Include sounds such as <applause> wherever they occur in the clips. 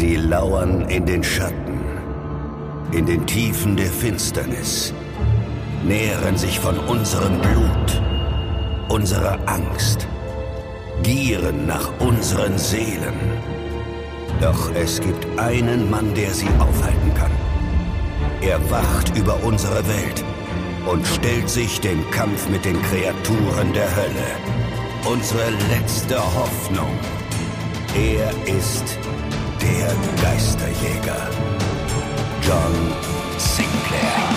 Sie lauern in den Schatten, in den Tiefen der Finsternis, nähren sich von unserem Blut, unserer Angst, gieren nach unseren Seelen. Doch es gibt einen Mann, der sie aufhalten kann. Er wacht über unsere Welt und stellt sich dem Kampf mit den Kreaturen der Hölle. Unsere letzte Hoffnung. Er ist der Geisterjäger. John Sinclair.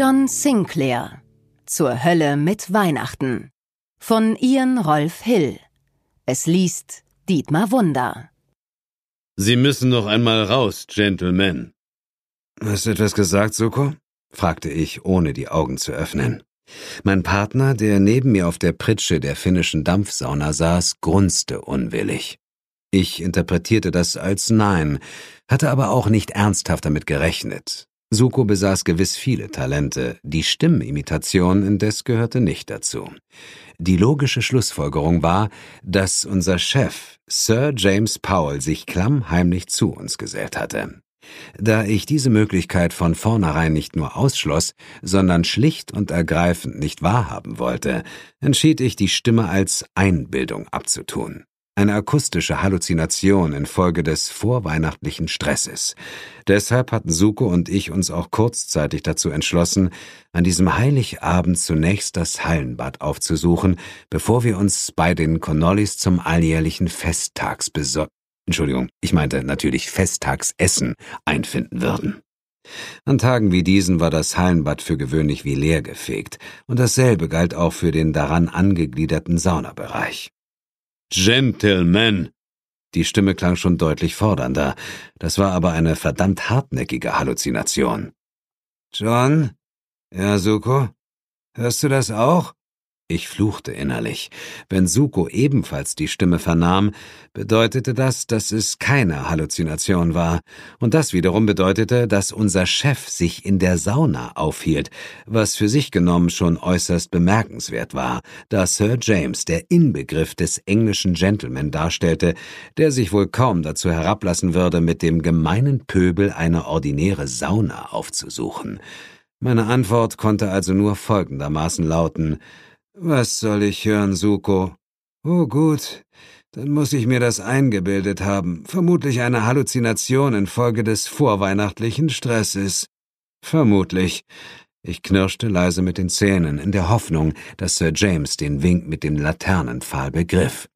John Sinclair Zur Hölle mit Weihnachten von Ian Rolf Hill. Es liest Dietmar Wunder. Sie müssen noch einmal raus, Gentlemen. Hast du etwas gesagt, Suko? fragte ich, ohne die Augen zu öffnen. Mein Partner, der neben mir auf der Pritsche der finnischen Dampfsauna saß, grunzte unwillig. Ich interpretierte das als Nein, hatte aber auch nicht ernsthaft damit gerechnet. Suko besaß gewiss viele Talente, die Stimmimitation indes gehörte nicht dazu. Die logische Schlussfolgerung war, dass unser Chef, Sir James Powell, sich klammheimlich zu uns gesellt hatte. Da ich diese Möglichkeit von vornherein nicht nur ausschloss, sondern schlicht und ergreifend nicht wahrhaben wollte, entschied ich, die Stimme als Einbildung abzutun eine akustische Halluzination infolge des vorweihnachtlichen Stresses. Deshalb hatten Suko und ich uns auch kurzzeitig dazu entschlossen, an diesem Heiligabend zunächst das Hallenbad aufzusuchen, bevor wir uns bei den Connollis zum alljährlichen Festtagsbesor Entschuldigung, ich meinte natürlich Festtagsessen einfinden würden. An Tagen wie diesen war das Hallenbad für gewöhnlich wie leer gefegt, und dasselbe galt auch für den daran angegliederten Saunabereich. Gentlemen! Die Stimme klang schon deutlich fordernder. Das war aber eine verdammt hartnäckige Halluzination. John? Ja, Suko? Hörst du das auch? Ich fluchte innerlich. Wenn Suko ebenfalls die Stimme vernahm, bedeutete das, dass es keine Halluzination war. Und das wiederum bedeutete, dass unser Chef sich in der Sauna aufhielt, was für sich genommen schon äußerst bemerkenswert war, da Sir James der Inbegriff des englischen Gentleman darstellte, der sich wohl kaum dazu herablassen würde, mit dem gemeinen Pöbel eine ordinäre Sauna aufzusuchen. Meine Antwort konnte also nur folgendermaßen lauten was soll ich hören, Suko? Oh gut, dann muss ich mir das eingebildet haben. Vermutlich eine Halluzination infolge des vorweihnachtlichen Stresses. Vermutlich. Ich knirschte leise mit den Zähnen, in der Hoffnung, dass Sir James den Wink mit dem Laternenpfahl begriff.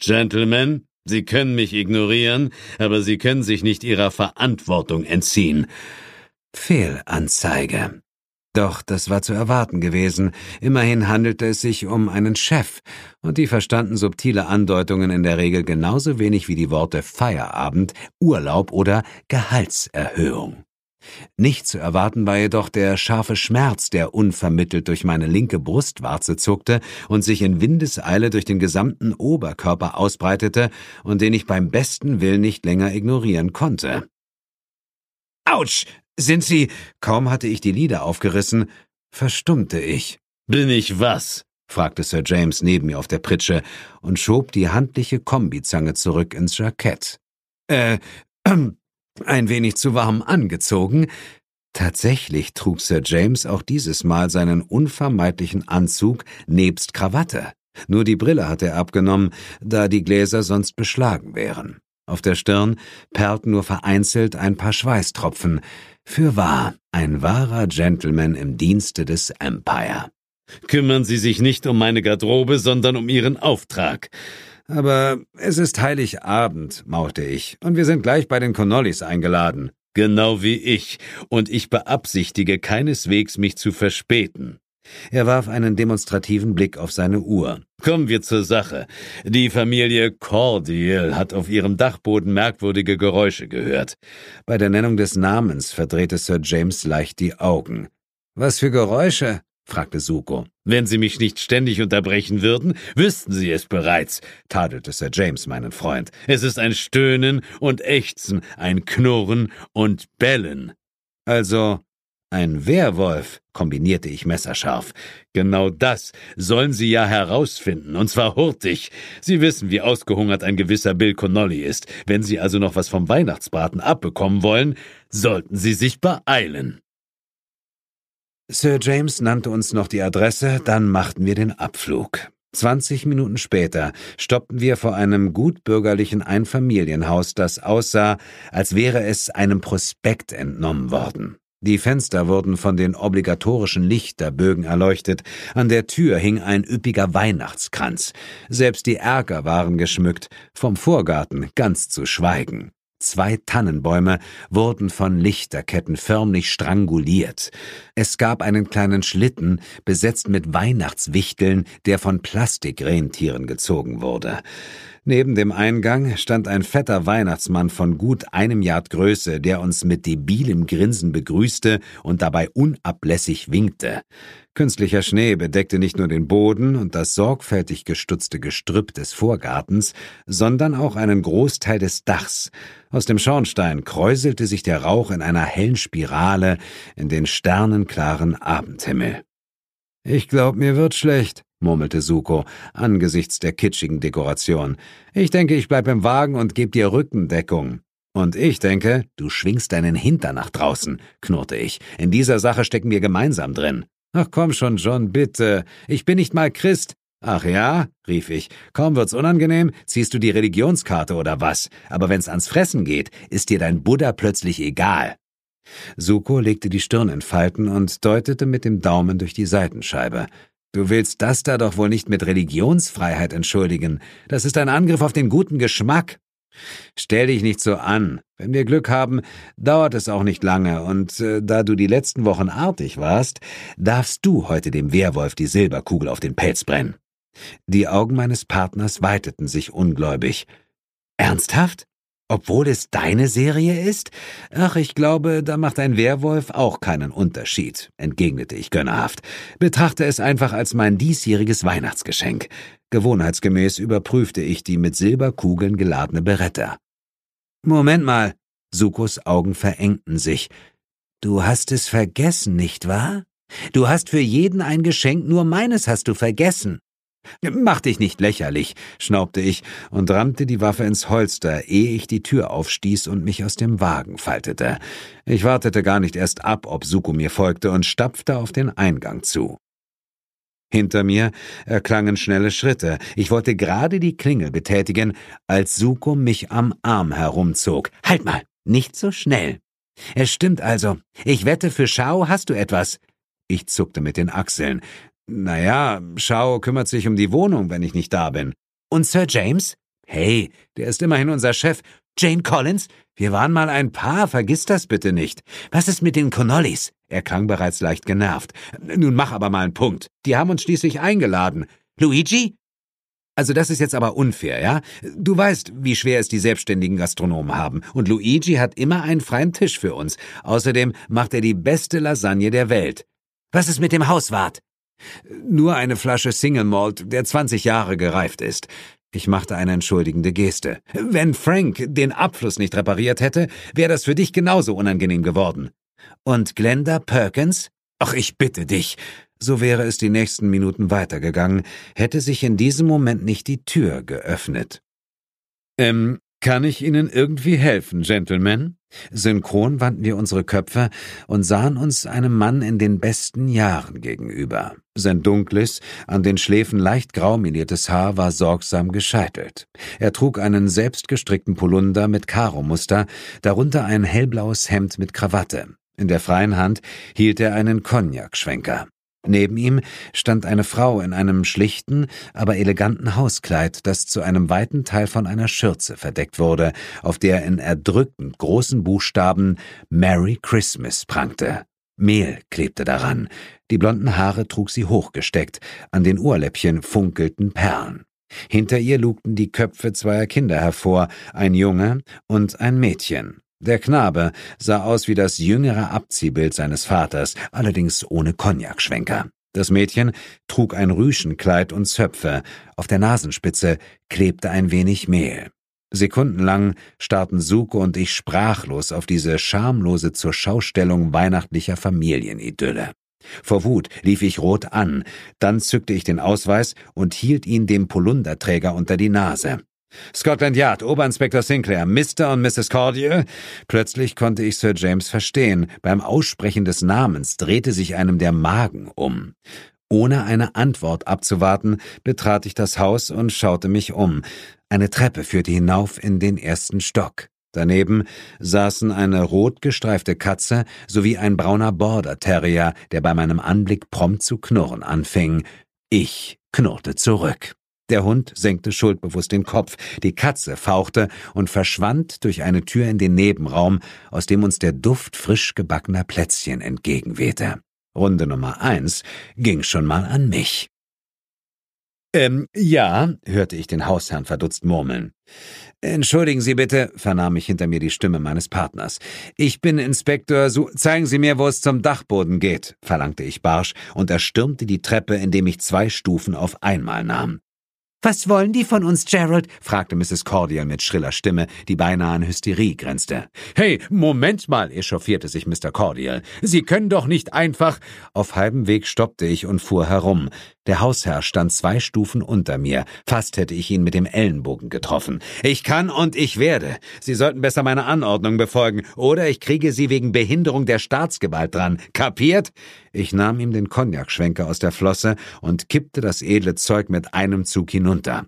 Gentlemen, Sie können mich ignorieren, aber Sie können sich nicht Ihrer Verantwortung entziehen. Fehlanzeige. Doch das war zu erwarten gewesen. Immerhin handelte es sich um einen Chef, und die verstanden subtile Andeutungen in der Regel genauso wenig wie die Worte Feierabend, Urlaub oder Gehaltserhöhung. Nicht zu erwarten war jedoch der scharfe Schmerz, der unvermittelt durch meine linke Brustwarze zuckte und sich in Windeseile durch den gesamten Oberkörper ausbreitete und den ich beim besten Willen nicht länger ignorieren konnte. Autsch! Sind Sie. Kaum hatte ich die Lider aufgerissen, verstummte ich. Bin ich was? fragte Sir James neben mir auf der Pritsche und schob die handliche Kombizange zurück ins Jackett. Äh, äh, <clears throat> ein wenig zu warm angezogen. Tatsächlich trug Sir James auch dieses Mal seinen unvermeidlichen Anzug nebst Krawatte. Nur die Brille hatte er abgenommen, da die Gläser sonst beschlagen wären. Auf der Stirn perlten nur vereinzelt ein paar Schweißtropfen. Für wahr, ein wahrer Gentleman im Dienste des Empire. Kümmern Sie sich nicht um meine Garderobe, sondern um Ihren Auftrag. Aber es ist Heiligabend, maute ich, und wir sind gleich bei den Connollis eingeladen. Genau wie ich, und ich beabsichtige keineswegs, mich zu verspäten. Er warf einen demonstrativen Blick auf seine Uhr. Kommen wir zur Sache. Die Familie Cordial hat auf ihrem Dachboden merkwürdige Geräusche gehört. Bei der Nennung des Namens verdrehte Sir James leicht die Augen. Was für Geräusche? fragte Suko. Wenn Sie mich nicht ständig unterbrechen würden, wüssten Sie es bereits, tadelte Sir James meinen Freund. Es ist ein Stöhnen und Ächzen, ein Knurren und Bellen. Also ein Werwolf, kombinierte ich messerscharf. Genau das sollen Sie ja herausfinden, und zwar hurtig. Sie wissen, wie ausgehungert ein gewisser Bill Connolly ist. Wenn Sie also noch was vom Weihnachtsbraten abbekommen wollen, sollten Sie sich beeilen. Sir James nannte uns noch die Adresse, dann machten wir den Abflug. Zwanzig Minuten später stoppten wir vor einem gutbürgerlichen Einfamilienhaus, das aussah, als wäre es einem Prospekt entnommen worden. Die Fenster wurden von den obligatorischen Lichterbögen erleuchtet, an der Tür hing ein üppiger Weihnachtskranz, selbst die Erker waren geschmückt, vom Vorgarten ganz zu schweigen. Zwei Tannenbäume wurden von Lichterketten förmlich stranguliert. Es gab einen kleinen Schlitten, besetzt mit Weihnachtswichteln, der von Plastikrentieren gezogen wurde. Neben dem Eingang stand ein fetter Weihnachtsmann von gut einem Yard Größe, der uns mit debilem Grinsen begrüßte und dabei unablässig winkte. Künstlicher Schnee bedeckte nicht nur den Boden und das sorgfältig gestutzte Gestrüpp des Vorgartens, sondern auch einen Großteil des Dachs. Aus dem Schornstein kräuselte sich der Rauch in einer hellen Spirale in den sternenklaren Abendhimmel. Ich glaub, mir wird schlecht, murmelte Suko angesichts der kitschigen Dekoration. Ich denke, ich bleib im Wagen und geb dir Rückendeckung. Und ich denke, du schwingst deinen Hintern nach draußen, knurrte ich. In dieser Sache stecken wir gemeinsam drin. Ach komm schon, John, bitte. Ich bin nicht mal Christ. Ach ja, rief ich. Kaum wird's unangenehm, ziehst du die Religionskarte oder was? Aber wenn's ans Fressen geht, ist dir dein Buddha plötzlich egal. Suko legte die Stirn in Falten und deutete mit dem Daumen durch die Seitenscheibe. Du willst das da doch wohl nicht mit Religionsfreiheit entschuldigen. Das ist ein Angriff auf den guten Geschmack. Stell dich nicht so an. Wenn wir Glück haben, dauert es auch nicht lange, und äh, da du die letzten Wochen artig warst, darfst du heute dem Werwolf die Silberkugel auf den Pelz brennen. Die Augen meines Partners weiteten sich ungläubig. Ernsthaft? Obwohl es deine Serie ist? Ach, ich glaube, da macht ein Werwolf auch keinen Unterschied, entgegnete ich gönnerhaft. Betrachte es einfach als mein diesjähriges Weihnachtsgeschenk. Gewohnheitsgemäß überprüfte ich die mit Silberkugeln geladene Beretta. Moment mal. Sukos Augen verengten sich. Du hast es vergessen, nicht wahr? Du hast für jeden ein Geschenk, nur meines hast du vergessen. Mach dich nicht lächerlich, schnaubte ich und rammte die Waffe ins Holster, ehe ich die Tür aufstieß und mich aus dem Wagen faltete. Ich wartete gar nicht erst ab, ob Suko mir folgte und stapfte auf den Eingang zu. Hinter mir erklangen schnelle Schritte. Ich wollte gerade die Klingel betätigen, als Suko mich am Arm herumzog. Halt mal, nicht so schnell. Es stimmt also. Ich wette, für Schau hast du etwas. Ich zuckte mit den Achseln. Naja, Shao kümmert sich um die Wohnung, wenn ich nicht da bin. Und Sir James? Hey, der ist immerhin unser Chef. Jane Collins? Wir waren mal ein Paar, vergiss das bitte nicht. Was ist mit den Connollys? Er klang bereits leicht genervt. Nun mach aber mal einen Punkt. Die haben uns schließlich eingeladen. Luigi? Also das ist jetzt aber unfair, ja? Du weißt, wie schwer es die selbstständigen Gastronomen haben. Und Luigi hat immer einen freien Tisch für uns. Außerdem macht er die beste Lasagne der Welt. Was ist mit dem Hauswart? Nur eine Flasche Single Malt, der 20 Jahre gereift ist. Ich machte eine entschuldigende Geste. Wenn Frank den Abfluss nicht repariert hätte, wäre das für dich genauso unangenehm geworden. Und Glenda Perkins? Ach, ich bitte dich. So wäre es die nächsten Minuten weitergegangen, hätte sich in diesem Moment nicht die Tür geöffnet. Ähm, kann ich Ihnen irgendwie helfen, Gentlemen? Synchron wandten wir unsere Köpfe und sahen uns einem Mann in den besten Jahren gegenüber. Sein dunkles, an den Schläfen leicht grau meliertes Haar war sorgsam gescheitelt. Er trug einen selbstgestrickten Polunder mit Karomuster, darunter ein hellblaues Hemd mit Krawatte. In der freien Hand hielt er einen Cognac-Schwenker. Neben ihm stand eine Frau in einem schlichten, aber eleganten Hauskleid, das zu einem weiten Teil von einer Schürze verdeckt wurde, auf der in erdrückend großen Buchstaben Merry Christmas prangte. Mehl klebte daran, die blonden Haare trug sie hochgesteckt, an den Ohrläppchen funkelten Perlen. Hinter ihr lugten die Köpfe zweier Kinder hervor, ein Junge und ein Mädchen. Der Knabe sah aus wie das jüngere Abziehbild seines Vaters, allerdings ohne Cognacschwenker. Das Mädchen trug ein Rüschenkleid und Zöpfe, auf der Nasenspitze klebte ein wenig Mehl. Sekundenlang starrten Suko und ich sprachlos auf diese schamlose zur Schaustellung weihnachtlicher Familienidylle. Vor Wut lief ich rot an, dann zückte ich den Ausweis und hielt ihn dem Polunderträger unter die Nase. Scotland Yard, Oberinspektor Sinclair, Mr. und Mrs. Cordial. Plötzlich konnte ich Sir James verstehen. Beim Aussprechen des Namens drehte sich einem der Magen um. Ohne eine Antwort abzuwarten, betrat ich das Haus und schaute mich um. Eine Treppe führte hinauf in den ersten Stock. Daneben saßen eine rot gestreifte Katze sowie ein brauner Border Terrier, der bei meinem Anblick prompt zu knurren anfing. Ich knurrte zurück. Der Hund senkte schuldbewusst den Kopf, die Katze fauchte und verschwand durch eine Tür in den Nebenraum, aus dem uns der Duft frisch gebackener Plätzchen entgegenwehte. Runde Nummer eins ging schon mal an mich. Ähm, ja, hörte ich den Hausherrn verdutzt murmeln. Entschuldigen Sie bitte, vernahm ich hinter mir die Stimme meines Partners. Ich bin Inspektor, so zeigen Sie mir, wo es zum Dachboden geht, verlangte ich barsch und erstürmte die Treppe, indem ich zwei Stufen auf einmal nahm. Was wollen die von uns, Gerald? fragte Mrs. Cordial mit schriller Stimme, die beinahe an Hysterie grenzte. Hey, Moment mal, echauffierte sich Mr. Cordial. Sie können doch nicht einfach. Auf halbem Weg stoppte ich und fuhr herum. Der Hausherr stand zwei Stufen unter mir. Fast hätte ich ihn mit dem Ellenbogen getroffen. Ich kann und ich werde. Sie sollten besser meine Anordnung befolgen, oder ich kriege Sie wegen Behinderung der Staatsgewalt dran. Kapiert? Ich nahm ihm den Cognacschwenker aus der Flosse und kippte das edle Zeug mit einem Zug hinunter.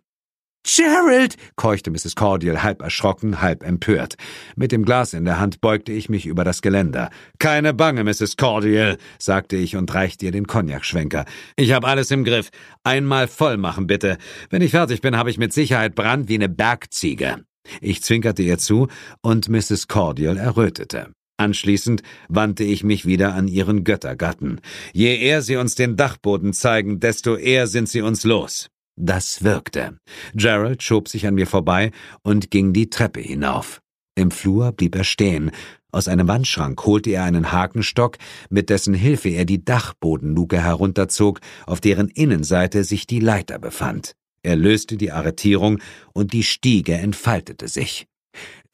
Gerald! keuchte Mrs. Cordial halb erschrocken, halb empört. Mit dem Glas in der Hand beugte ich mich über das Geländer. Keine Bange, Mrs. Cordial, sagte ich und reichte ihr den Cognacschwenker. Ich habe alles im Griff. Einmal voll machen, bitte. Wenn ich fertig bin, habe ich mit Sicherheit Brand wie eine Bergziege. Ich zwinkerte ihr zu, und Mrs. Cordial errötete. Anschließend wandte ich mich wieder an ihren Göttergatten. Je eher sie uns den Dachboden zeigen, desto eher sind sie uns los. Das wirkte. Gerald schob sich an mir vorbei und ging die Treppe hinauf. Im Flur blieb er stehen. Aus einem Wandschrank holte er einen Hakenstock, mit dessen Hilfe er die Dachbodenluke herunterzog, auf deren Innenseite sich die Leiter befand. Er löste die Arretierung und die Stiege entfaltete sich.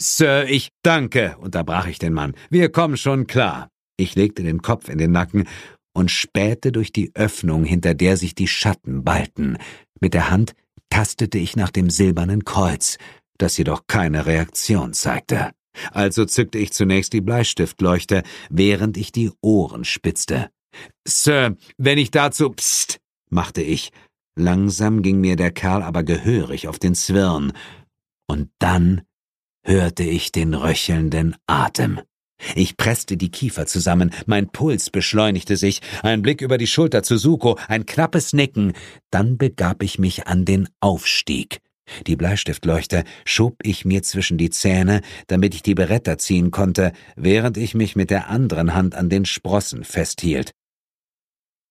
Sir, ich danke, unterbrach ich den Mann. Wir kommen schon klar. Ich legte den Kopf in den Nacken und spähte durch die Öffnung, hinter der sich die Schatten ballten. Mit der Hand tastete ich nach dem silbernen Kreuz, das jedoch keine Reaktion zeigte. Also zückte ich zunächst die Bleistiftleuchte, während ich die Ohren spitzte. Sir, wenn ich dazu pst, machte ich. Langsam ging mir der Kerl aber gehörig auf den Zwirn. Und dann hörte ich den röchelnden Atem. Ich presste die Kiefer zusammen, mein Puls beschleunigte sich, ein Blick über die Schulter zu Suko, ein knappes Nicken, dann begab ich mich an den Aufstieg. Die Bleistiftleuchte schob ich mir zwischen die Zähne, damit ich die Beretta ziehen konnte, während ich mich mit der anderen Hand an den Sprossen festhielt.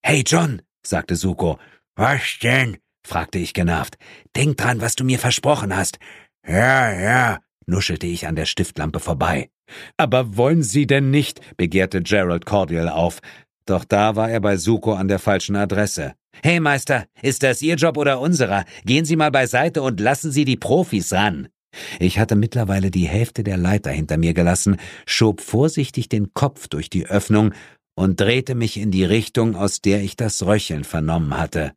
Hey John, sagte Suko. Was denn? fragte ich genervt. Denk dran, was du mir versprochen hast. Ja, ja, nuschelte ich an der Stiftlampe vorbei. Aber wollen Sie denn nicht? begehrte Gerald Cordial auf. Doch da war er bei Suko an der falschen Adresse. Hey Meister, ist das Ihr Job oder unserer? Gehen Sie mal beiseite und lassen Sie die Profis ran. Ich hatte mittlerweile die Hälfte der Leiter hinter mir gelassen, schob vorsichtig den Kopf durch die Öffnung und drehte mich in die Richtung, aus der ich das Röcheln vernommen hatte.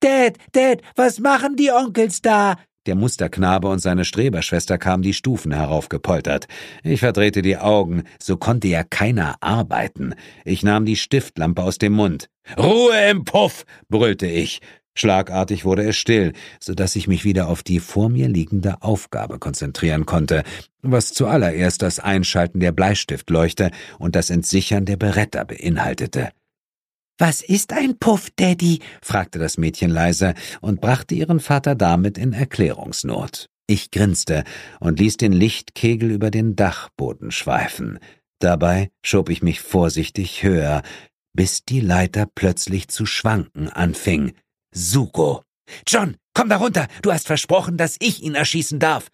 Dad, Dad, was machen die Onkels da? Der Musterknabe und seine Streberschwester kamen die Stufen heraufgepoltert. Ich verdrehte die Augen, so konnte ja keiner arbeiten. Ich nahm die Stiftlampe aus dem Mund. Ruhe im Puff! brüllte ich. Schlagartig wurde es still, so dass ich mich wieder auf die vor mir liegende Aufgabe konzentrieren konnte, was zuallererst das Einschalten der Bleistiftleuchte und das Entsichern der Beretta beinhaltete. Was ist ein Puff, Daddy? fragte das Mädchen leise und brachte ihren Vater damit in Erklärungsnot. Ich grinste und ließ den Lichtkegel über den Dachboden schweifen. Dabei schob ich mich vorsichtig höher, bis die Leiter plötzlich zu schwanken anfing. Suko! John, komm da runter! Du hast versprochen, dass ich ihn erschießen darf!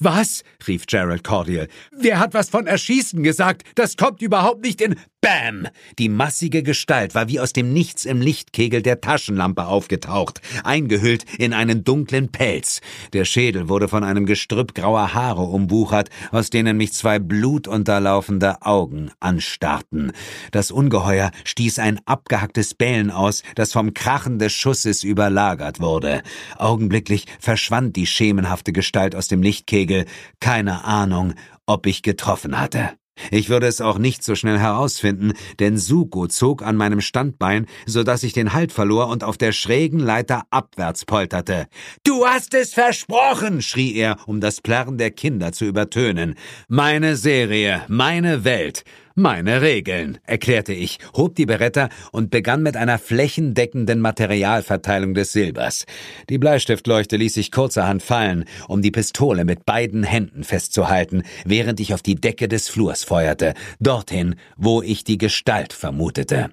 Was? rief Gerald Cordial. Wer hat was von Erschießen gesagt? Das kommt überhaupt nicht in. Bam! Die massige Gestalt war wie aus dem Nichts im Lichtkegel der Taschenlampe aufgetaucht, eingehüllt in einen dunklen Pelz. Der Schädel wurde von einem Gestrüpp grauer Haare umwuchert, aus denen mich zwei blutunterlaufende Augen anstarrten. Das Ungeheuer stieß ein abgehacktes Bellen aus, das vom Krachen des Schusses überlagert wurde. Augenblicklich verschwand die schemenhafte Gestalt aus dem Lichtkegel. Keine Ahnung, ob ich getroffen hatte. Ich würde es auch nicht so schnell herausfinden, denn Suko zog an meinem Standbein, so dass ich den Halt verlor und auf der schrägen Leiter abwärts polterte. Du hast es versprochen, schrie er, um das Plärren der Kinder zu übertönen. Meine Serie, meine Welt. Meine Regeln, erklärte ich, hob die Beretta und begann mit einer flächendeckenden Materialverteilung des Silbers. Die Bleistiftleuchte ließ sich kurzerhand fallen, um die Pistole mit beiden Händen festzuhalten, während ich auf die Decke des Flurs feuerte, dorthin, wo ich die Gestalt vermutete.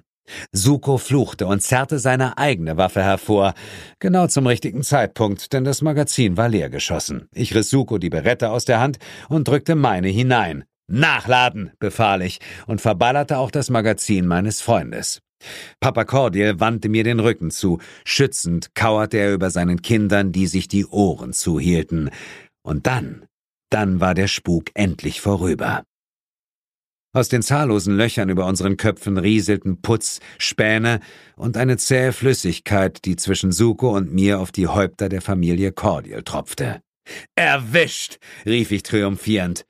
Suko fluchte und zerrte seine eigene Waffe hervor. Genau zum richtigen Zeitpunkt, denn das Magazin war leer geschossen. Ich riss Suko die Berette aus der Hand und drückte meine hinein. Nachladen, befahl ich und verballerte auch das Magazin meines Freundes. Papa Cordial wandte mir den Rücken zu, schützend kauerte er über seinen Kindern, die sich die Ohren zuhielten. Und dann, dann war der Spuk endlich vorüber. Aus den zahllosen Löchern über unseren Köpfen rieselten Putz, Späne und eine zähe Flüssigkeit, die zwischen Suko und mir auf die Häupter der Familie Cordial tropfte. Erwischt! rief ich triumphierend.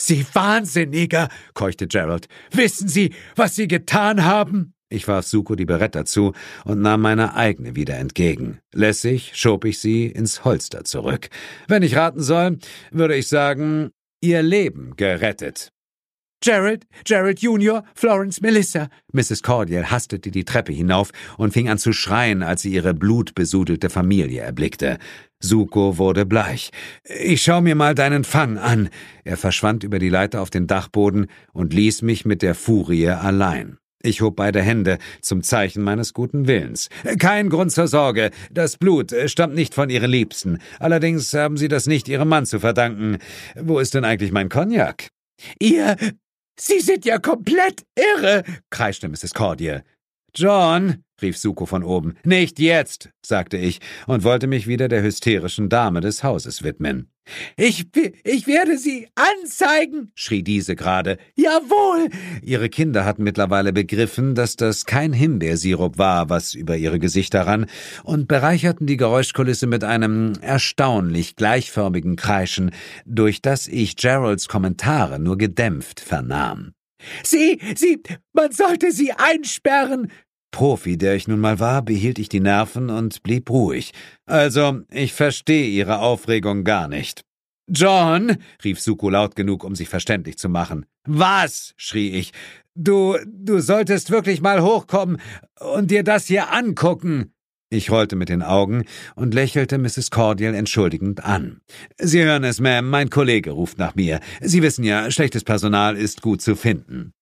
Sie Wahnsinniger, keuchte Gerald. Wissen Sie, was Sie getan haben? Ich warf Suko die Beretta zu und nahm meine eigene wieder entgegen. Lässig schob ich sie ins Holster zurück. Wenn ich raten soll, würde ich sagen, ihr Leben gerettet. Gerald, Gerald Junior, Florence Melissa. Mrs. Cordial hastete die Treppe hinauf und fing an zu schreien, als sie ihre blutbesudelte Familie erblickte. Suko wurde bleich. Ich schau mir mal deinen Fang an. Er verschwand über die Leiter auf den Dachboden und ließ mich mit der Furie allein. Ich hob beide Hände zum Zeichen meines guten Willens. Kein Grund zur Sorge. Das Blut stammt nicht von Ihren Liebsten. Allerdings haben Sie das nicht Ihrem Mann zu verdanken. Wo ist denn eigentlich mein Cognac? Ihr Sie sind ja komplett irre, kreischte Mrs. Cordier. John, rief Suko von oben. Nicht jetzt, sagte ich und wollte mich wieder der hysterischen Dame des Hauses widmen. Ich, ich werde Sie anzeigen, schrie diese gerade. Jawohl! Ihre Kinder hatten mittlerweile begriffen, dass das kein Himbeersirup war, was über ihre Gesichter rann, und bereicherten die Geräuschkulisse mit einem erstaunlich gleichförmigen Kreischen, durch das ich Geralds Kommentare nur gedämpft vernahm. Sie, Sie, man sollte Sie einsperren, Profi, der ich nun mal war, behielt ich die Nerven und blieb ruhig. Also, ich verstehe Ihre Aufregung gar nicht. John, rief Suko laut genug, um sich verständlich zu machen. Was? schrie ich. Du, du solltest wirklich mal hochkommen und dir das hier angucken. Ich rollte mit den Augen und lächelte Mrs. Cordial entschuldigend an. Sie hören es, Ma'am, mein Kollege ruft nach mir. Sie wissen ja, schlechtes Personal ist gut zu finden.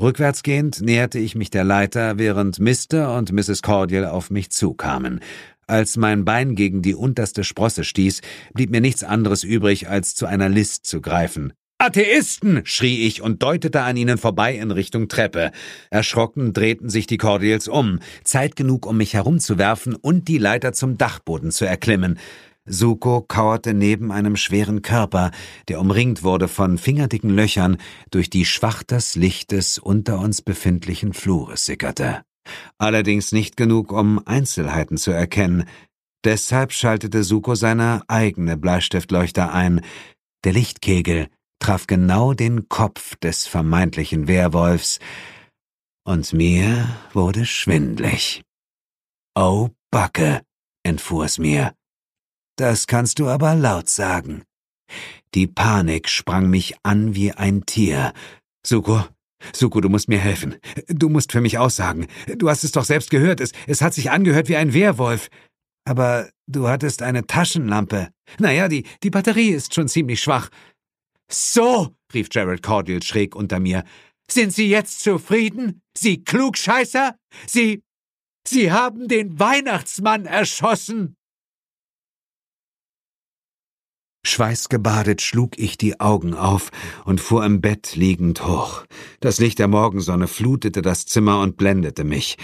Rückwärtsgehend näherte ich mich der Leiter, während Mr. und Mrs. Cordial auf mich zukamen. Als mein Bein gegen die unterste Sprosse stieß, blieb mir nichts anderes übrig, als zu einer List zu greifen. Atheisten! schrie ich und deutete an ihnen vorbei in Richtung Treppe. Erschrocken drehten sich die Cordials um, Zeit genug, um mich herumzuwerfen und die Leiter zum Dachboden zu erklimmen. Suko kauerte neben einem schweren Körper, der umringt wurde von fingerdicken Löchern, durch die schwach das Licht des unter uns befindlichen Flures sickerte. Allerdings nicht genug, um Einzelheiten zu erkennen. Deshalb schaltete Suko seine eigene Bleistiftleuchter ein. Der Lichtkegel traf genau den Kopf des vermeintlichen Werwolfs, und mir wurde schwindlig. Oh, Backe, entfuhr es mir. Das kannst du aber laut sagen. Die Panik sprang mich an wie ein Tier. Suko, Suko, du musst mir helfen. Du musst für mich aussagen. Du hast es doch selbst gehört. Es, es hat sich angehört wie ein Wehrwolf. Aber du hattest eine Taschenlampe. Naja, die, die Batterie ist schon ziemlich schwach. So, rief Gerald Cordial schräg unter mir. Sind Sie jetzt zufrieden? Sie Klugscheißer? Sie. Sie haben den Weihnachtsmann erschossen! Schweißgebadet schlug ich die Augen auf und fuhr im Bett liegend hoch. Das Licht der Morgensonne flutete das Zimmer und blendete mich.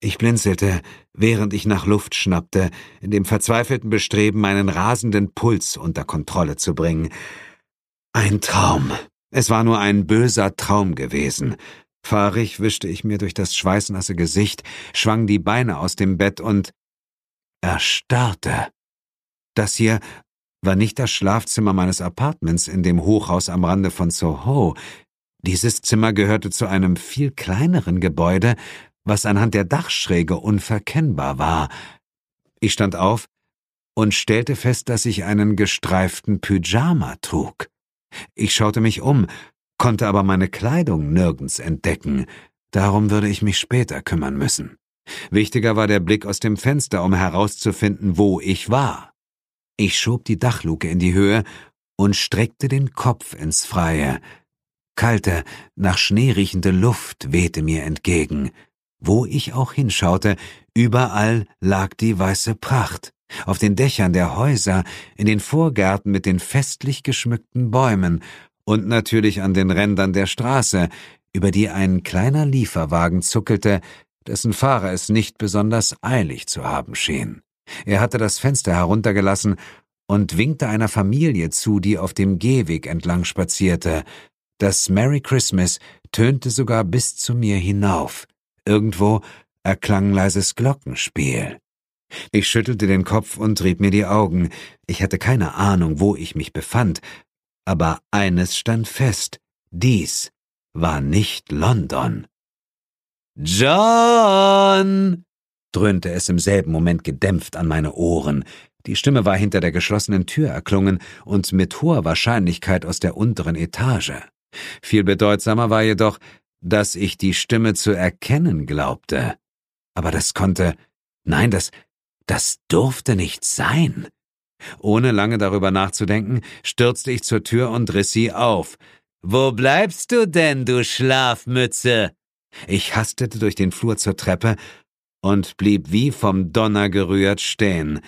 Ich blinzelte, während ich nach Luft schnappte, in dem verzweifelten Bestreben, meinen rasenden Puls unter Kontrolle zu bringen. Ein Traum. Es war nur ein böser Traum gewesen. Fahrig wischte ich mir durch das schweißnasse Gesicht, schwang die Beine aus dem Bett und erstarrte. Das hier war nicht das Schlafzimmer meines Apartments in dem Hochhaus am Rande von Soho. Dieses Zimmer gehörte zu einem viel kleineren Gebäude, was anhand der Dachschräge unverkennbar war. Ich stand auf und stellte fest, dass ich einen gestreiften Pyjama trug. Ich schaute mich um, konnte aber meine Kleidung nirgends entdecken. Darum würde ich mich später kümmern müssen. Wichtiger war der Blick aus dem Fenster, um herauszufinden, wo ich war. Ich schob die Dachluke in die Höhe und streckte den Kopf ins Freie. Kalte, nach Schnee riechende Luft wehte mir entgegen. Wo ich auch hinschaute, überall lag die weiße Pracht. Auf den Dächern der Häuser, in den Vorgärten mit den festlich geschmückten Bäumen und natürlich an den Rändern der Straße, über die ein kleiner Lieferwagen zuckelte, dessen Fahrer es nicht besonders eilig zu haben schien. Er hatte das Fenster heruntergelassen und winkte einer Familie zu, die auf dem Gehweg entlang spazierte. Das Merry Christmas tönte sogar bis zu mir hinauf. Irgendwo erklang leises Glockenspiel. Ich schüttelte den Kopf und rieb mir die Augen. Ich hatte keine Ahnung, wo ich mich befand, aber eines stand fest. Dies war nicht London. John! Dröhnte es im selben Moment gedämpft an meine Ohren. Die Stimme war hinter der geschlossenen Tür erklungen und mit hoher Wahrscheinlichkeit aus der unteren Etage. Viel bedeutsamer war jedoch, dass ich die Stimme zu erkennen glaubte. Aber das konnte, nein, das, das durfte nicht sein. Ohne lange darüber nachzudenken, stürzte ich zur Tür und riss sie auf. Wo bleibst du denn, du Schlafmütze? Ich hastete durch den Flur zur Treppe und blieb wie vom Donner gerührt stehen.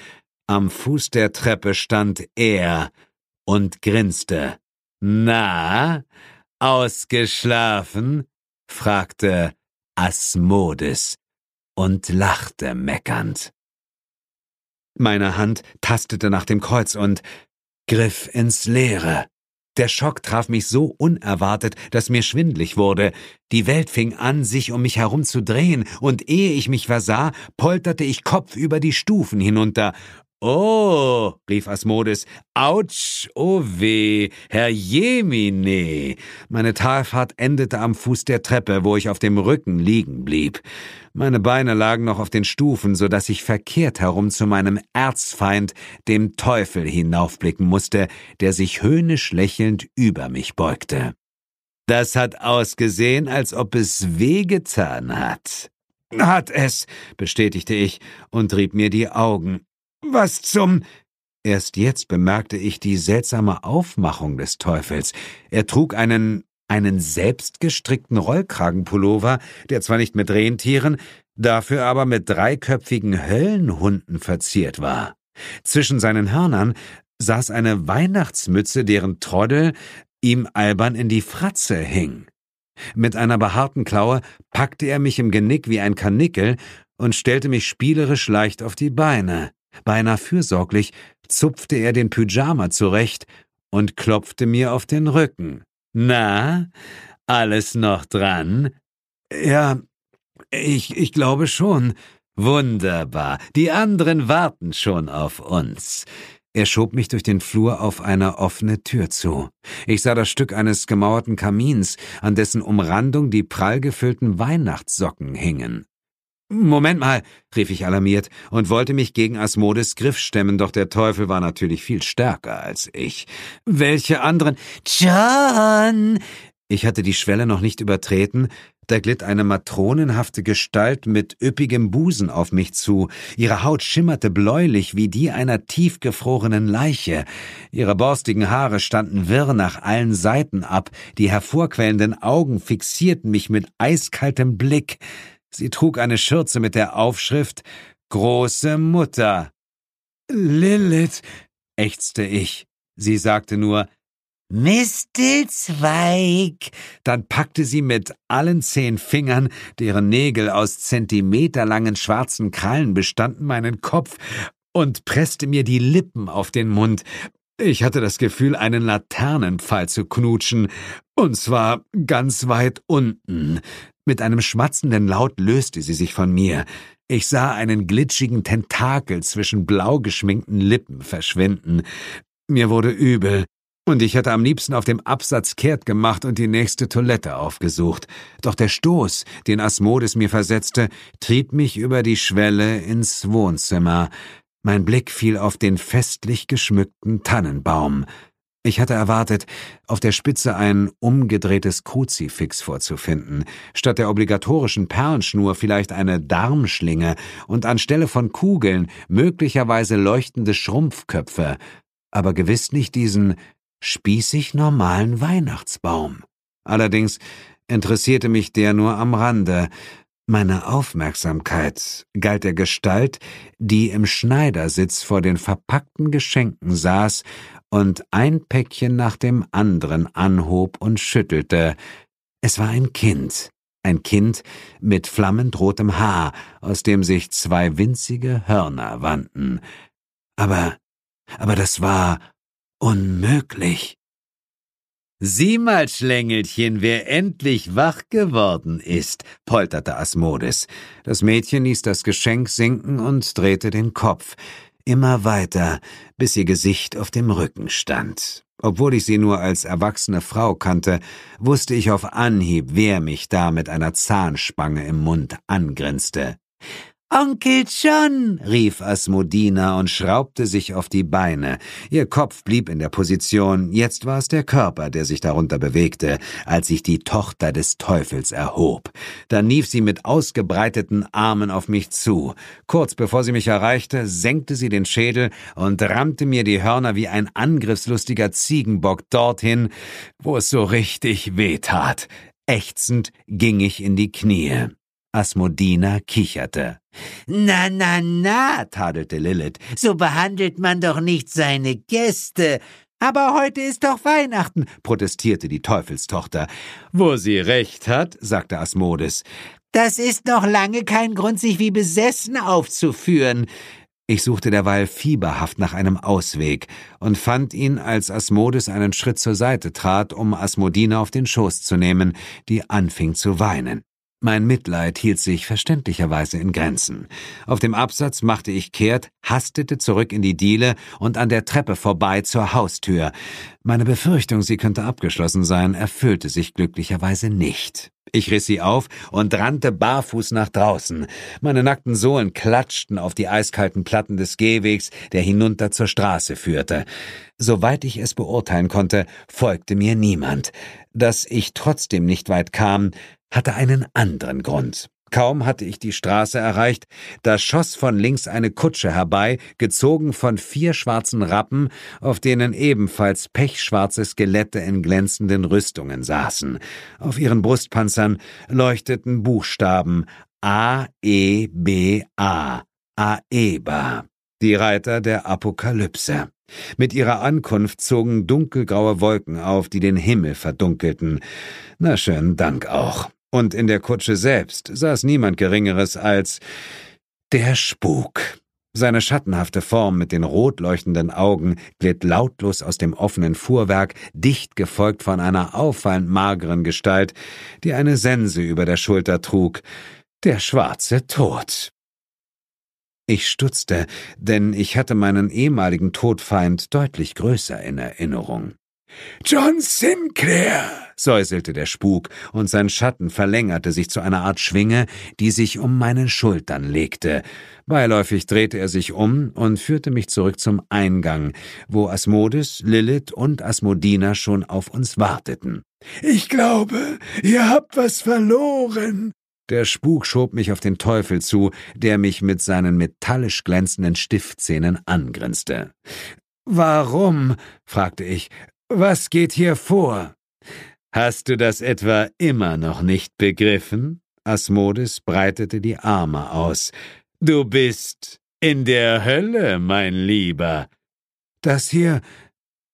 Am Fuß der Treppe stand er und grinste. Na, ausgeschlafen? fragte Asmodes und lachte meckernd. Meine Hand tastete nach dem Kreuz und griff ins Leere. Der Schock traf mich so unerwartet, dass mir schwindlig wurde. Die Welt fing an, sich um mich herum zu drehen, und ehe ich mich versah, polterte ich kopfüber die Stufen hinunter. Oh, rief Asmodes, Autsch, oh weh, Herr Jemine. Meine Talfahrt endete am Fuß der Treppe, wo ich auf dem Rücken liegen blieb. Meine Beine lagen noch auf den Stufen, so dass ich verkehrt herum zu meinem Erzfeind, dem Teufel, hinaufblicken musste, der sich höhnisch lächelnd über mich beugte. Das hat ausgesehen, als ob es wehgetan hat. Hat es, bestätigte ich und rieb mir die Augen. Was zum... Erst jetzt bemerkte ich die seltsame Aufmachung des Teufels. Er trug einen einen selbstgestrickten Rollkragenpullover, der zwar nicht mit Rentieren, dafür aber mit dreiköpfigen Höllenhunden verziert war. Zwischen seinen Hörnern saß eine Weihnachtsmütze, deren Troddel ihm albern in die Fratze hing. Mit einer behaarten Klaue packte er mich im Genick wie ein Karnickel und stellte mich spielerisch leicht auf die Beine. Beinahe fürsorglich zupfte er den Pyjama zurecht und klopfte mir auf den Rücken. Na, alles noch dran? Ja, ich, ich glaube schon. Wunderbar. Die anderen warten schon auf uns. Er schob mich durch den Flur auf eine offene Tür zu. Ich sah das Stück eines gemauerten Kamins, an dessen Umrandung die prall gefüllten Weihnachtssocken hingen. Moment mal, rief ich alarmiert und wollte mich gegen Asmodes Griff stemmen, doch der Teufel war natürlich viel stärker als ich. Welche anderen? John! Ich hatte die Schwelle noch nicht übertreten, da glitt eine matronenhafte Gestalt mit üppigem Busen auf mich zu. Ihre Haut schimmerte bläulich wie die einer tiefgefrorenen Leiche. Ihre borstigen Haare standen wirr nach allen Seiten ab. Die hervorquellenden Augen fixierten mich mit eiskaltem Blick. Sie trug eine Schürze mit der Aufschrift Große Mutter. Lilith, ächzte ich. Sie sagte nur Mistelzweig. Dann packte sie mit allen zehn Fingern, deren Nägel aus zentimeterlangen schwarzen Krallen bestanden, meinen Kopf und presste mir die Lippen auf den Mund. Ich hatte das Gefühl, einen Laternenpfahl zu knutschen, und zwar ganz weit unten. Mit einem schmatzenden Laut löste sie sich von mir. Ich sah einen glitschigen Tentakel zwischen blau geschminkten Lippen verschwinden. Mir wurde übel, und ich hätte am liebsten auf dem Absatz kehrt gemacht und die nächste Toilette aufgesucht. Doch der Stoß, den Asmodes mir versetzte, trieb mich über die Schwelle ins Wohnzimmer. Mein Blick fiel auf den festlich geschmückten Tannenbaum. Ich hatte erwartet, auf der Spitze ein umgedrehtes Kruzifix vorzufinden, statt der obligatorischen Perlenschnur vielleicht eine Darmschlinge und anstelle von Kugeln möglicherweise leuchtende Schrumpfköpfe, aber gewiss nicht diesen spießig normalen Weihnachtsbaum. Allerdings interessierte mich der nur am Rande, meine Aufmerksamkeit galt der Gestalt, die im Schneidersitz vor den verpackten Geschenken saß und ein Päckchen nach dem anderen anhob und schüttelte. Es war ein Kind, ein Kind mit flammend rotem Haar, aus dem sich zwei winzige Hörner wandten. Aber, aber das war unmöglich. Sieh mal, Schlängelchen, wer endlich wach geworden ist, polterte Asmodes. Das Mädchen ließ das Geschenk sinken und drehte den Kopf. Immer weiter, bis ihr Gesicht auf dem Rücken stand. Obwohl ich sie nur als erwachsene Frau kannte, wusste ich auf Anhieb, wer mich da mit einer Zahnspange im Mund angrinste. Onkel John, rief Asmodina und schraubte sich auf die Beine. Ihr Kopf blieb in der Position, jetzt war es der Körper, der sich darunter bewegte, als sich die Tochter des Teufels erhob. Dann lief sie mit ausgebreiteten Armen auf mich zu. Kurz bevor sie mich erreichte, senkte sie den Schädel und rammte mir die Hörner wie ein angriffslustiger Ziegenbock dorthin, wo es so richtig weh tat. Ächzend ging ich in die Knie. Asmodina kicherte. Na, na, na, tadelte Lilith, so behandelt man doch nicht seine Gäste. Aber heute ist doch Weihnachten, protestierte die Teufelstochter. Wo sie recht hat, sagte Asmodes. Das ist noch lange kein Grund, sich wie besessen aufzuführen. Ich suchte derweil fieberhaft nach einem Ausweg und fand ihn, als Asmodes einen Schritt zur Seite trat, um Asmodina auf den Schoß zu nehmen, die anfing zu weinen. Mein Mitleid hielt sich verständlicherweise in Grenzen. Auf dem Absatz machte ich kehrt, hastete zurück in die Diele und an der Treppe vorbei zur Haustür. Meine Befürchtung, sie könnte abgeschlossen sein, erfüllte sich glücklicherweise nicht. Ich riss sie auf und rannte barfuß nach draußen. Meine nackten Sohlen klatschten auf die eiskalten Platten des Gehwegs, der hinunter zur Straße führte. Soweit ich es beurteilen konnte, folgte mir niemand. Dass ich trotzdem nicht weit kam, hatte einen anderen Grund. Kaum hatte ich die Straße erreicht, da schoss von links eine Kutsche herbei, gezogen von vier schwarzen Rappen, auf denen ebenfalls pechschwarze Skelette in glänzenden Rüstungen saßen. Auf ihren Brustpanzern leuchteten Buchstaben A E B A Aeba, die Reiter der Apokalypse. Mit ihrer Ankunft zogen dunkelgraue Wolken auf, die den Himmel verdunkelten. Na schön, Dank auch. Und in der Kutsche selbst saß niemand Geringeres als der Spuk. Seine schattenhafte Form mit den rot leuchtenden Augen glitt lautlos aus dem offenen Fuhrwerk, dicht gefolgt von einer auffallend mageren Gestalt, die eine Sense über der Schulter trug. Der schwarze Tod. Ich stutzte, denn ich hatte meinen ehemaligen Todfeind deutlich größer in Erinnerung. John Sinclair, säuselte der Spuk, und sein Schatten verlängerte sich zu einer Art Schwinge, die sich um meinen Schultern legte. Beiläufig drehte er sich um und führte mich zurück zum Eingang, wo Asmodes, Lilith und Asmodina schon auf uns warteten. Ich glaube, ihr habt was verloren. Der Spuk schob mich auf den Teufel zu, der mich mit seinen metallisch glänzenden Stiftzähnen angrinste. Warum? fragte ich. Was geht hier vor? Hast du das etwa immer noch nicht begriffen? Asmodes breitete die Arme aus. Du bist in der Hölle, mein Lieber. Das hier,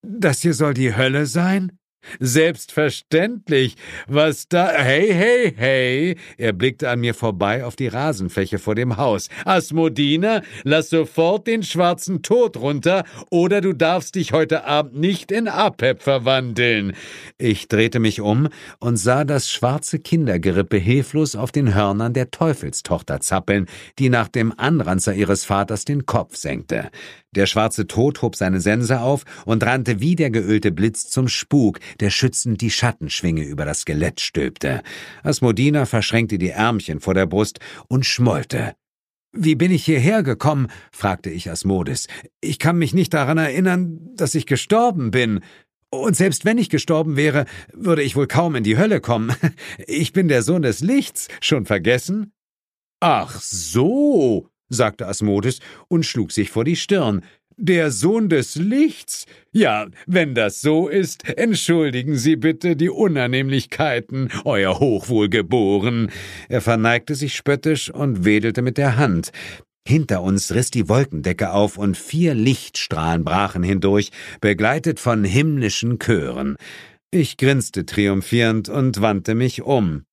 das hier soll die Hölle sein? Selbstverständlich. Was da? Hey, hey, hey. Er blickte an mir vorbei auf die Rasenfläche vor dem Haus. Asmodina, lass sofort den schwarzen Tod runter, oder du darfst dich heute Abend nicht in Apep verwandeln. Ich drehte mich um und sah das schwarze Kindergerippe hilflos auf den Hörnern der Teufelstochter zappeln, die nach dem Anranzer ihres Vaters den Kopf senkte. Der schwarze Tod hob seine Sense auf und rannte wie der geölte Blitz zum Spuk, der schützend die Schattenschwinge über das Skelett stülpte. Asmodina verschränkte die Ärmchen vor der Brust und schmollte. Wie bin ich hierher gekommen? fragte ich Asmodis. Ich kann mich nicht daran erinnern, dass ich gestorben bin. Und selbst wenn ich gestorben wäre, würde ich wohl kaum in die Hölle kommen. <laughs> Ich bin der Sohn des Lichts, schon vergessen? Ach so, sagte Asmodis und schlug sich vor die Stirn. Der Sohn des Lichts? Ja, wenn das so ist, entschuldigen Sie bitte die Unannehmlichkeiten, Euer Hochwohlgeboren. Er verneigte sich spöttisch und wedelte mit der Hand. Hinter uns riss die Wolkendecke auf und vier Lichtstrahlen brachen hindurch, begleitet von himmlischen Chören. Ich grinste triumphierend und wandte mich um.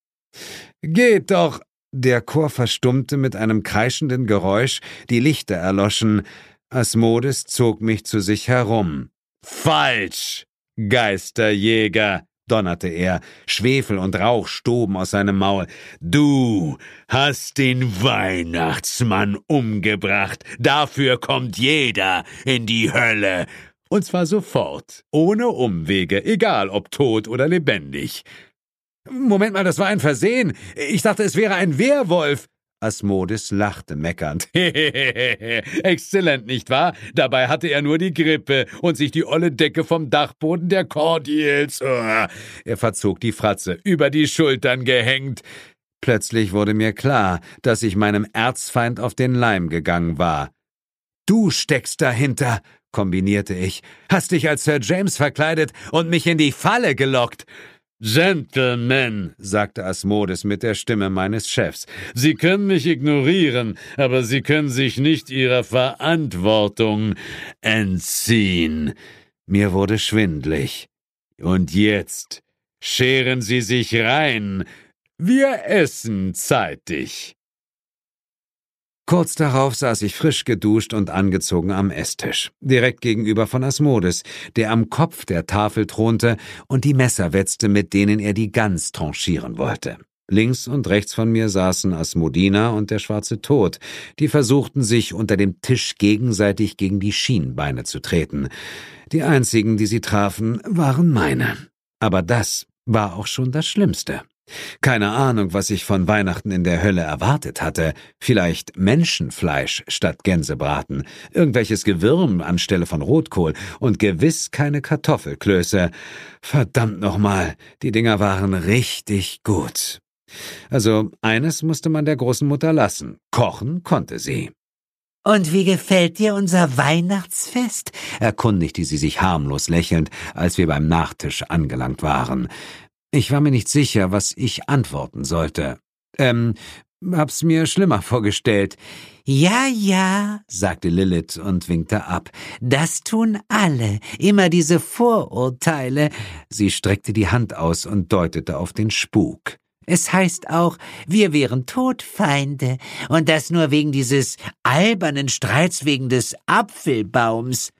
Geht doch, der Chor verstummte mit einem kreischenden Geräusch, die Lichter erloschen. Asmodes zog mich zu sich herum. Falsch, Geisterjäger, donnerte er, Schwefel und Rauch stoben aus seinem Maul. Du hast den Weihnachtsmann umgebracht, dafür kommt jeder in die Hölle. Und zwar sofort, ohne Umwege, egal ob tot oder lebendig. Moment mal, das war ein Versehen. Ich dachte, es wäre ein Werwolf. Asmodis lachte meckernd. <laughs> Exzellent, nicht wahr? Dabei hatte er nur die Grippe und sich die olle Decke vom Dachboden der Cordials. Oh. Er verzog die Fratze, über die Schultern gehängt. Plötzlich wurde mir klar, dass ich meinem Erzfeind auf den Leim gegangen war. Du steckst dahinter, kombinierte ich, hast dich als Sir James verkleidet und mich in die Falle gelockt. Gentlemen, sagte Asmodes mit der Stimme meines Chefs, Sie können mich ignorieren, aber Sie können sich nicht Ihrer Verantwortung entziehen. Mir wurde schwindlig. Und jetzt scheren Sie sich rein. Wir essen zeitig. Kurz darauf saß ich frisch geduscht und angezogen am Esstisch, direkt gegenüber von Asmodes, der am Kopf der Tafel thronte und die Messer wetzte, mit denen er die Gans tranchieren wollte. Links und rechts von mir saßen Asmodina und der schwarze Tod, die versuchten sich unter dem Tisch gegenseitig gegen die Schienbeine zu treten. Die einzigen, die sie trafen, waren meine. Aber das war auch schon das Schlimmste. Keine Ahnung, was ich von Weihnachten in der Hölle erwartet hatte. Vielleicht Menschenfleisch statt Gänsebraten, irgendwelches Gewürm anstelle von Rotkohl und gewiss keine Kartoffelklöße. Verdammt nochmal, die Dinger waren richtig gut. Also eines musste man der großen Mutter lassen. Kochen konnte sie. Und wie gefällt dir unser Weihnachtsfest? erkundigte sie sich harmlos lächelnd, als wir beim Nachtisch angelangt waren. Ich war mir nicht sicher, was ich antworten sollte. Ähm, hab's mir schlimmer vorgestellt. Ja, ja, sagte Lilith und winkte ab. Das tun alle, immer diese Vorurteile. Sie streckte die Hand aus und deutete auf den Spuk. Es heißt auch, wir wären Todfeinde, und das nur wegen dieses albernen Streits wegen des Apfelbaums.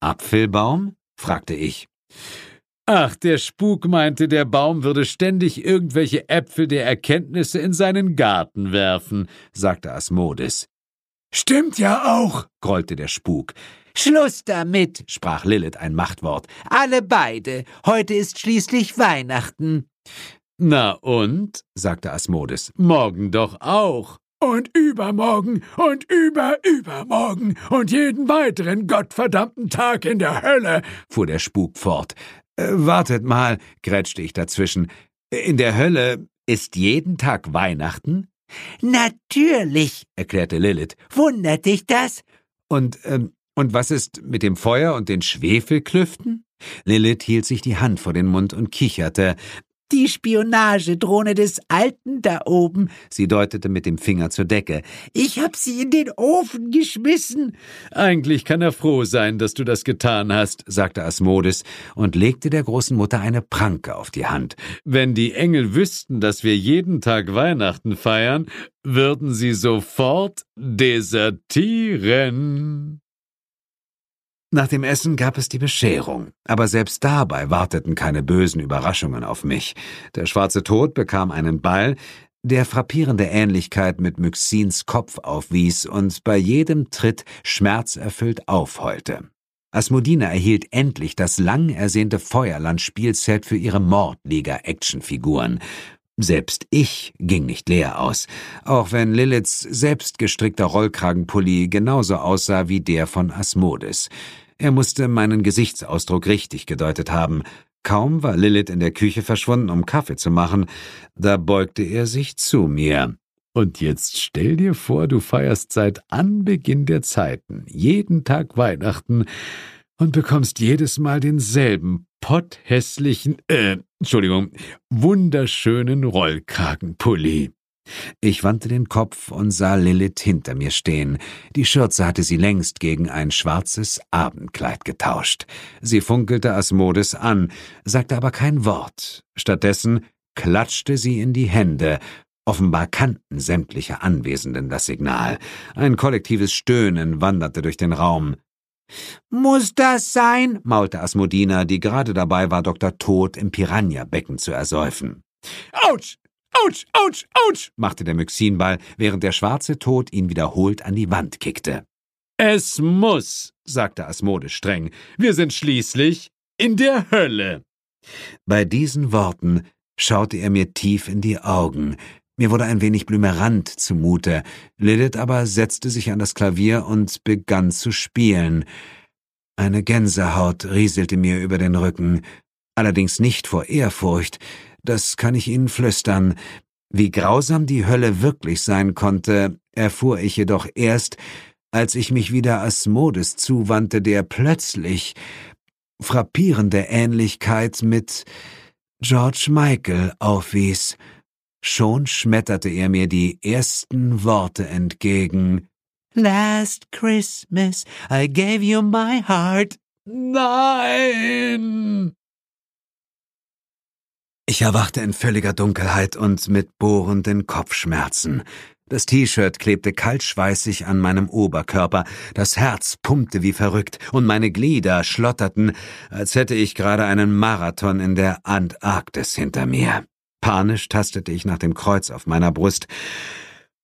Apfelbaum? fragte ich. Ach, der Spuk meinte, der Baum würde ständig irgendwelche Äpfel der Erkenntnisse in seinen Garten werfen, sagte Asmodis. Stimmt ja auch, grollte der Spuk. Schluss damit, sprach Lilith ein Machtwort. Alle beide. Heute ist schließlich Weihnachten. Na und? sagte Asmodis. Morgen doch auch. Und übermorgen und überübermorgen und jeden weiteren gottverdammten Tag in der Hölle, fuhr der Spuk fort. Äh, wartet mal, grätschte ich dazwischen. In der Hölle ist jeden Tag Weihnachten? Natürlich, erklärte Lilith. Wundert dich das? Und, ähm, und was ist mit dem Feuer und den Schwefelklüften? Lilith hielt sich die Hand vor den Mund und kicherte. Die Spionagedrohne des Alten da oben. Sie deutete mit dem Finger zur Decke. Ich hab sie in den Ofen geschmissen. Eigentlich kann er froh sein, dass du das getan hast, sagte Asmodes und legte der großen Mutter eine Pranke auf die Hand. Wenn die Engel wüssten, dass wir jeden Tag Weihnachten feiern, würden sie sofort desertieren. Nach dem Essen gab es die Bescherung, aber selbst dabei warteten keine bösen Überraschungen auf mich. Der schwarze Tod bekam einen Ball, der frappierende Ähnlichkeit mit Myxins Kopf aufwies und bei jedem Tritt schmerzerfüllt aufheulte. Asmodina erhielt endlich das lang ersehnte Feuerland-Spielset für ihre Mordliga-Actionfiguren. Selbst ich ging nicht leer aus, auch wenn Liliths selbstgestrickter Rollkragenpulli genauso aussah wie der von Asmodes. Er musste meinen Gesichtsausdruck richtig gedeutet haben. Kaum war Lilith in der Küche verschwunden, um Kaffee zu machen, da beugte er sich zu mir. Und jetzt stell dir vor, du feierst seit Anbeginn der Zeiten jeden Tag Weihnachten und bekommst jedes Mal denselben potthässlichen, äh, Entschuldigung, wunderschönen Rollkragenpulli. Ich wandte den Kopf und sah Lilith hinter mir stehen. Die Schürze hatte sie längst gegen ein schwarzes Abendkleid getauscht. Sie funkelte Asmodes an, sagte aber kein Wort. Stattdessen klatschte sie in die Hände. Offenbar kannten sämtliche Anwesenden das Signal. Ein kollektives Stöhnen wanderte durch den Raum. Muss das sein? maulte Asmodina, die gerade dabei war, Dr. Tod im Piranha-Becken zu ersäufen. Autsch! Autsch, autsch, autsch, machte der Myxinball, während der schwarze Tod ihn wiederholt an die Wand kickte. Es muss, sagte Asmode streng. Wir sind schließlich in der Hölle. Bei diesen Worten schaute er mir tief in die Augen. Mir wurde ein wenig blümerant zumute. Lilith aber setzte sich an das Klavier und begann zu spielen. Eine Gänsehaut rieselte mir über den Rücken, allerdings nicht vor Ehrfurcht, das kann ich Ihnen flüstern. Wie grausam die Hölle wirklich sein konnte, erfuhr ich jedoch erst, als ich mich wieder Asmodes zuwandte, der plötzlich frappierende Ähnlichkeit mit George Michael aufwies. Schon schmetterte er mir die ersten Worte entgegen. Last Christmas I gave you my heart. Nein! Ich erwachte in völliger Dunkelheit und mit bohrenden Kopfschmerzen. Das T-Shirt klebte kaltschweißig an meinem Oberkörper, das Herz pumpte wie verrückt und meine Glieder schlotterten, als hätte ich gerade einen Marathon in der Antarktis hinter mir. Panisch tastete ich nach dem Kreuz auf meiner Brust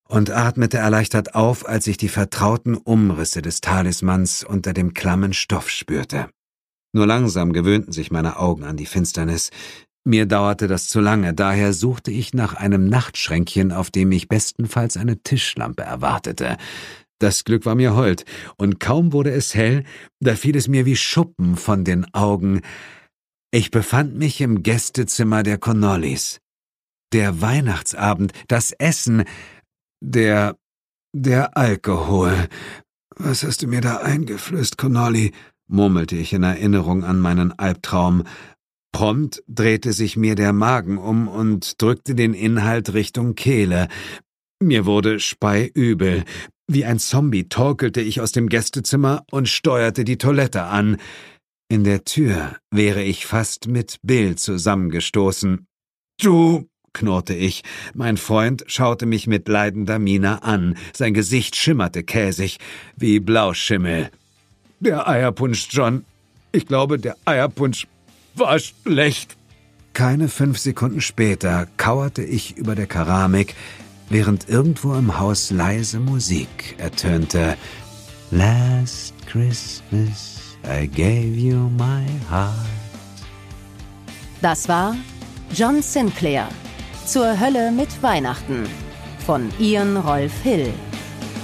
und atmete erleichtert auf, als ich die vertrauten Umrisse des Talismans unter dem klammen Stoff spürte. Nur langsam gewöhnten sich meine Augen an die Finsternis, mir dauerte das zu lange, daher suchte ich nach einem Nachtschränkchen, auf dem ich bestenfalls eine Tischlampe erwartete. Das Glück war mir hold, und kaum wurde es hell, da fiel es mir wie Schuppen von den Augen. Ich befand mich im Gästezimmer der Connollis. Der Weihnachtsabend, das Essen, der der Alkohol. Was hast du mir da eingeflößt, Connolly? murmelte ich in Erinnerung an meinen Albtraum, Prompt drehte sich mir der Magen um und drückte den Inhalt Richtung Kehle. Mir wurde speiübel. Wie ein Zombie torkelte ich aus dem Gästezimmer und steuerte die Toilette an. In der Tür wäre ich fast mit Bill zusammengestoßen. Du, knurrte ich. Mein Freund schaute mich mit leidender Miene an. Sein Gesicht schimmerte käsig, wie Blauschimmel. Der Eierpunsch, John. Ich glaube, der Eierpunsch war schlecht. Keine fünf Sekunden später kauerte ich über der Keramik, während irgendwo im Haus leise Musik ertönte. Last Christmas I gave you my heart. Das war John Sinclair zur Hölle mit Weihnachten von Ian Rolf Hill.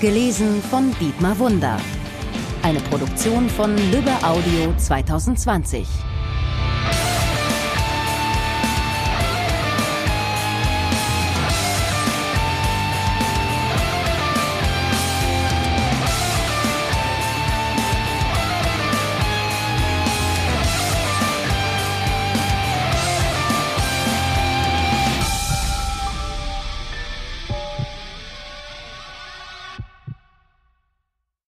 Gelesen von Dietmar Wunder. Eine Produktion von Lübbe Audio 2020.